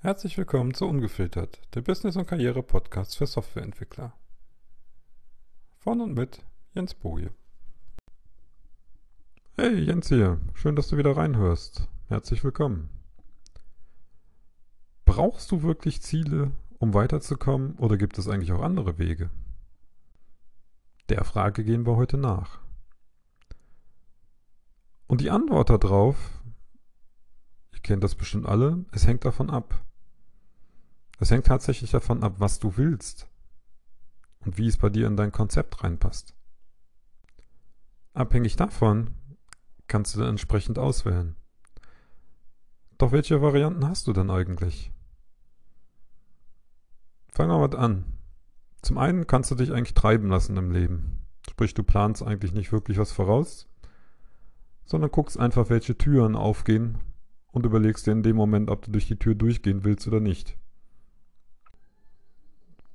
Herzlich willkommen zu Ungefiltert, der Business- und Karriere-Podcast für Softwareentwickler. Von und mit Jens Boje. Hey, Jens hier. Schön, dass du wieder reinhörst. Herzlich willkommen. Brauchst du wirklich Ziele, um weiterzukommen, oder gibt es eigentlich auch andere Wege? Der Frage gehen wir heute nach. Und die Antwort darauf, ihr kennt das bestimmt alle, es hängt davon ab. Es hängt tatsächlich davon ab, was du willst und wie es bei dir in dein Konzept reinpasst. Abhängig davon kannst du dann entsprechend auswählen. Doch welche Varianten hast du denn eigentlich? Fangen wir mal an. Zum einen kannst du dich eigentlich treiben lassen im Leben. Sprich, du planst eigentlich nicht wirklich was voraus, sondern guckst einfach, welche Türen aufgehen und überlegst dir in dem Moment, ob du durch die Tür durchgehen willst oder nicht.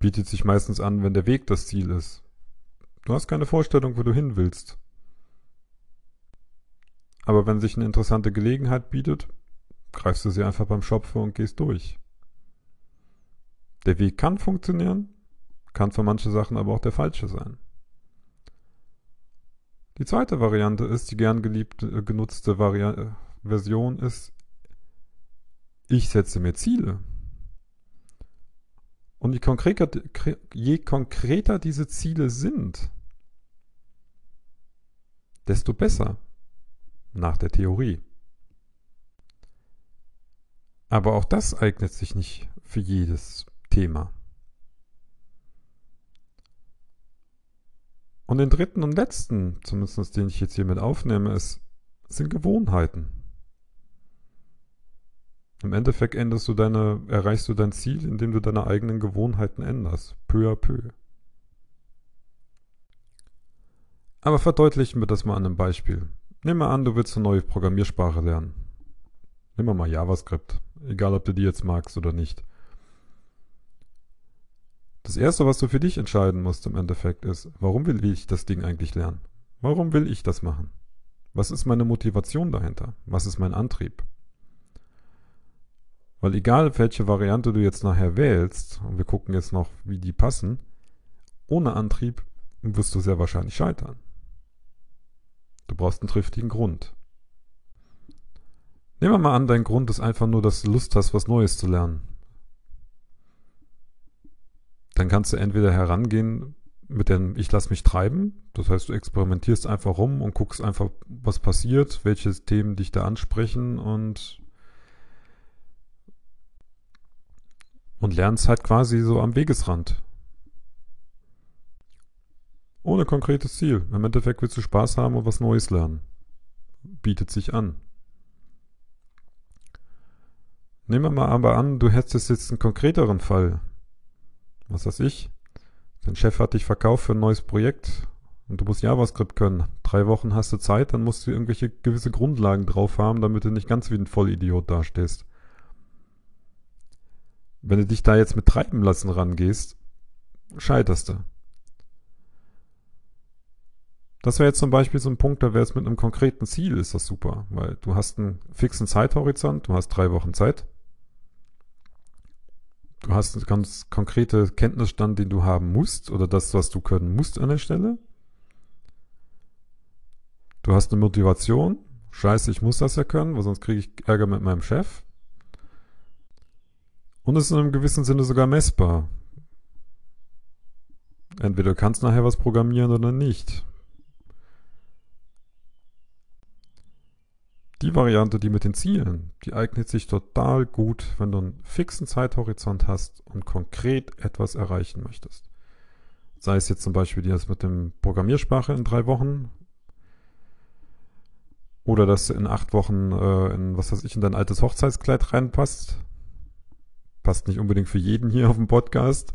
Bietet sich meistens an, wenn der Weg das Ziel ist. Du hast keine Vorstellung, wo du hin willst. Aber wenn sich eine interessante Gelegenheit bietet, greifst du sie einfach beim Schopfe und gehst durch. Der Weg kann funktionieren, kann für manche Sachen aber auch der falsche sein. Die zweite Variante ist, die gern geliebte, äh, genutzte Vari äh, Version ist, ich setze mir Ziele. Und je konkreter, je konkreter diese Ziele sind, desto besser nach der Theorie. Aber auch das eignet sich nicht für jedes Thema. Und den dritten und letzten, zumindest den ich jetzt hier mit aufnehme, ist, sind Gewohnheiten. Im Endeffekt änderst du deine, erreichst du dein Ziel, indem du deine eigenen Gewohnheiten änderst, peu à peu. Aber verdeutlichen wir das mal an einem Beispiel. Nimm mal an, du willst eine neue Programmiersprache lernen. Nimm mal JavaScript, egal ob du die jetzt magst oder nicht. Das erste, was du für dich entscheiden musst im Endeffekt ist, warum will ich das Ding eigentlich lernen? Warum will ich das machen? Was ist meine Motivation dahinter? Was ist mein Antrieb? Weil egal welche Variante du jetzt nachher wählst, und wir gucken jetzt noch, wie die passen, ohne Antrieb wirst du sehr wahrscheinlich scheitern. Du brauchst einen triftigen Grund. Nehmen wir mal an, dein Grund ist einfach nur, dass du Lust hast, was Neues zu lernen dann kannst du entweder herangehen mit dem Ich lass mich treiben. Das heißt, du experimentierst einfach rum und guckst einfach, was passiert, welche Themen dich da ansprechen und und lernst halt quasi so am Wegesrand. Ohne konkretes Ziel. Im Endeffekt willst du Spaß haben und was Neues lernen. Bietet sich an. Nehmen wir mal aber an, du hättest jetzt einen konkreteren Fall was weiß ich, dein Chef hat dich verkauft für ein neues Projekt und du musst JavaScript können. Drei Wochen hast du Zeit, dann musst du irgendwelche gewisse Grundlagen drauf haben, damit du nicht ganz wie ein Vollidiot dastehst. Wenn du dich da jetzt mit treiben lassen rangehst, scheiterst du. Das wäre jetzt zum Beispiel so ein Punkt, da wäre es mit einem konkreten Ziel, ist das super, weil du hast einen fixen Zeithorizont, du hast drei Wochen Zeit du hast einen ganz konkrete Kenntnisstand, den du haben musst oder das, was du können musst an der Stelle. Du hast eine Motivation. Scheiße, ich muss das ja können, weil sonst kriege ich Ärger mit meinem Chef. Und es ist in einem gewissen Sinne sogar messbar. Entweder du kannst nachher was programmieren oder nicht. Die Variante, die mit den Zielen, die eignet sich total gut, wenn du einen fixen Zeithorizont hast und konkret etwas erreichen möchtest. Sei es jetzt zum Beispiel das mit dem Programmiersprache in drei Wochen oder dass du in acht Wochen äh, in, was weiß ich, in dein altes Hochzeitskleid reinpasst. Passt nicht unbedingt für jeden hier auf dem Podcast.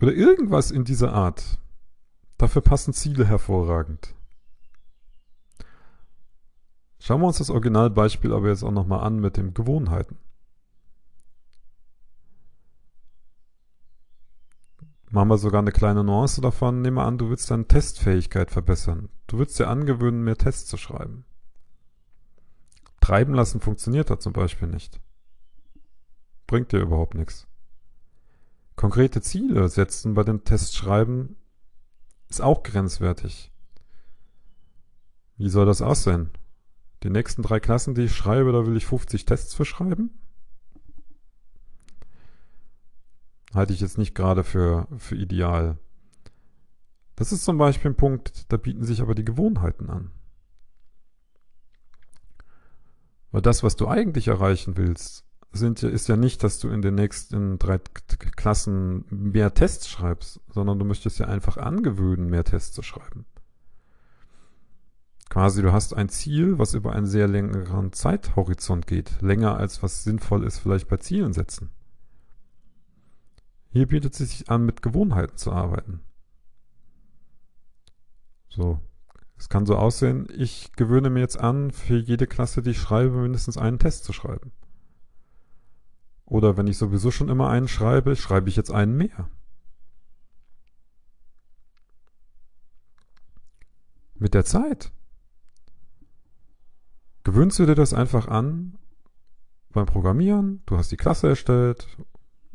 Oder irgendwas in dieser Art. Dafür passen Ziele hervorragend. Schauen wir uns das Originalbeispiel aber jetzt auch nochmal an mit den Gewohnheiten. Machen wir sogar eine kleine Nuance davon. Nehmen wir an, du willst deine Testfähigkeit verbessern. Du willst dir angewöhnen, mehr Tests zu schreiben. Treiben lassen funktioniert da zum Beispiel nicht. Bringt dir überhaupt nichts. Konkrete Ziele setzen bei den Tests schreiben ist auch grenzwertig. Wie soll das aussehen? Die nächsten drei Klassen, die ich schreibe, da will ich 50 Tests für schreiben? Halte ich jetzt nicht gerade für, für ideal. Das ist zum Beispiel ein Punkt, da bieten sich aber die Gewohnheiten an. Weil das, was du eigentlich erreichen willst, sind, ist ja nicht, dass du in den nächsten drei Klassen mehr Tests schreibst, sondern du möchtest ja einfach angewöhnen, mehr Tests zu schreiben. Quasi, du hast ein Ziel, was über einen sehr längeren Zeithorizont geht, länger als was sinnvoll ist, vielleicht bei Zielen setzen. Hier bietet es sich an, mit Gewohnheiten zu arbeiten. So, es kann so aussehen, ich gewöhne mir jetzt an, für jede Klasse, die ich schreibe, mindestens einen Test zu schreiben. Oder wenn ich sowieso schon immer einen schreibe, schreibe ich jetzt einen mehr. Mit der Zeit gewöhnst du dir das einfach an beim Programmieren. Du hast die Klasse erstellt,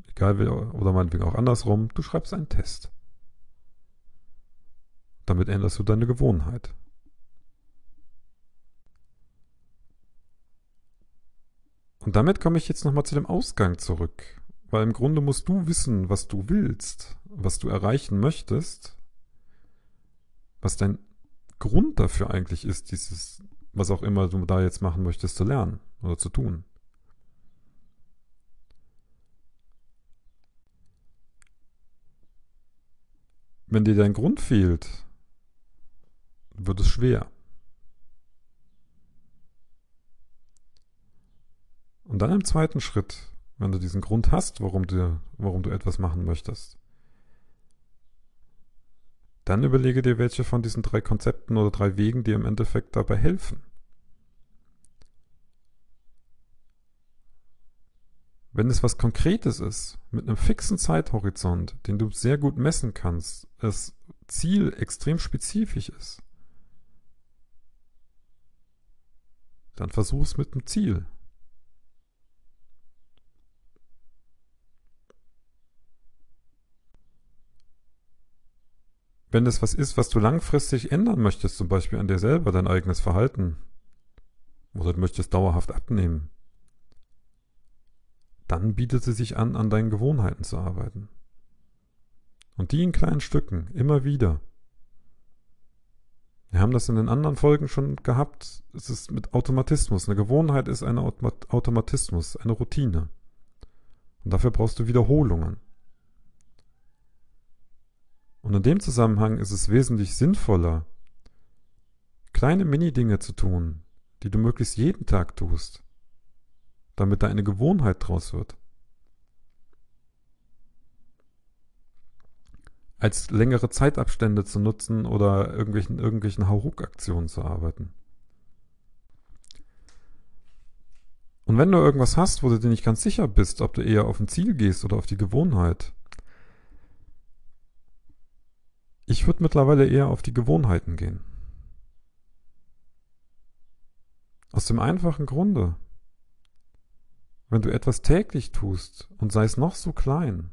egal wie, oder meinetwegen auch andersrum, du schreibst einen Test. Damit änderst du deine Gewohnheit. Und damit komme ich jetzt nochmal zu dem Ausgang zurück. Weil im Grunde musst du wissen, was du willst, was du erreichen möchtest, was dein Grund dafür eigentlich ist, dieses, was auch immer du da jetzt machen möchtest, zu lernen oder zu tun. Wenn dir dein Grund fehlt, wird es schwer. Und dann im zweiten Schritt, wenn du diesen Grund hast, warum du, warum du etwas machen möchtest, dann überlege dir, welche von diesen drei Konzepten oder drei Wegen dir im Endeffekt dabei helfen. Wenn es was Konkretes ist, mit einem fixen Zeithorizont, den du sehr gut messen kannst, das Ziel extrem spezifisch ist, dann versuch es mit dem Ziel. Wenn es was ist, was du langfristig ändern möchtest, zum Beispiel an dir selber, dein eigenes Verhalten, oder du möchtest dauerhaft abnehmen, dann bietet es sich an, an deinen Gewohnheiten zu arbeiten. Und die in kleinen Stücken, immer wieder. Wir haben das in den anderen Folgen schon gehabt. Es ist mit Automatismus. Eine Gewohnheit ist ein Automatismus, eine Routine. Und dafür brauchst du Wiederholungen. Und in dem Zusammenhang ist es wesentlich sinnvoller, kleine Mini-Dinge zu tun, die du möglichst jeden Tag tust, damit da eine Gewohnheit draus wird. als längere Zeitabstände zu nutzen oder irgendwelchen, irgendwelchen Hauruck-Aktionen zu arbeiten. Und wenn du irgendwas hast, wo du dir nicht ganz sicher bist, ob du eher auf ein Ziel gehst oder auf die Gewohnheit, ich würde mittlerweile eher auf die Gewohnheiten gehen. Aus dem einfachen Grunde, wenn du etwas täglich tust und sei es noch so klein,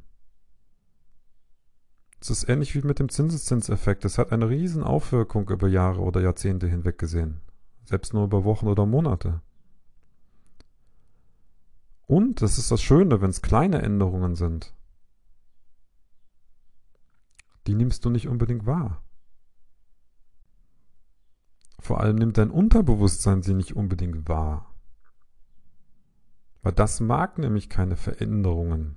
es ist ähnlich wie mit dem Zinseszinseffekt. Es hat eine riesen Aufwirkung über Jahre oder Jahrzehnte hinweg gesehen. Selbst nur über Wochen oder Monate. Und, das ist das Schöne, wenn es kleine Änderungen sind, die nimmst du nicht unbedingt wahr. Vor allem nimmt dein Unterbewusstsein sie nicht unbedingt wahr. Weil das mag nämlich keine Veränderungen.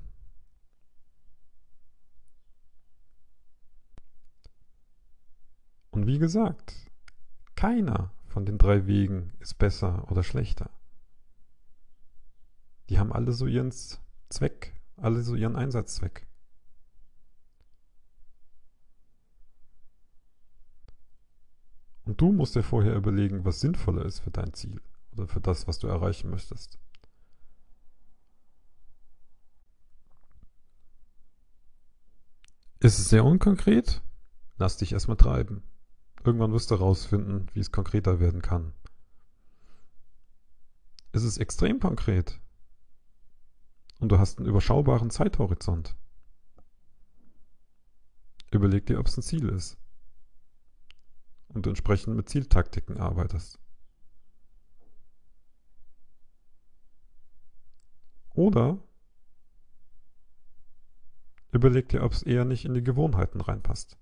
Und wie gesagt, keiner von den drei Wegen ist besser oder schlechter. Die haben alle so ihren Zweck, alle so ihren Einsatzzweck. Und du musst dir vorher überlegen, was sinnvoller ist für dein Ziel oder für das, was du erreichen möchtest. Ist es sehr unkonkret? Lass dich erstmal treiben. Irgendwann wirst du herausfinden, wie es konkreter werden kann. Es ist extrem konkret. und du hast einen überschaubaren Zeithorizont. Überleg dir, ob es ein Ziel ist. Und entsprechend mit Zieltaktiken arbeitest. Oder überleg dir, ob es eher nicht in die Gewohnheiten reinpasst.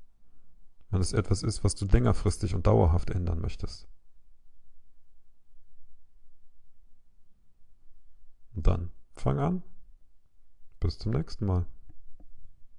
Wenn es etwas ist, was du längerfristig und dauerhaft ändern möchtest. Und dann fang an. Bis zum nächsten Mal.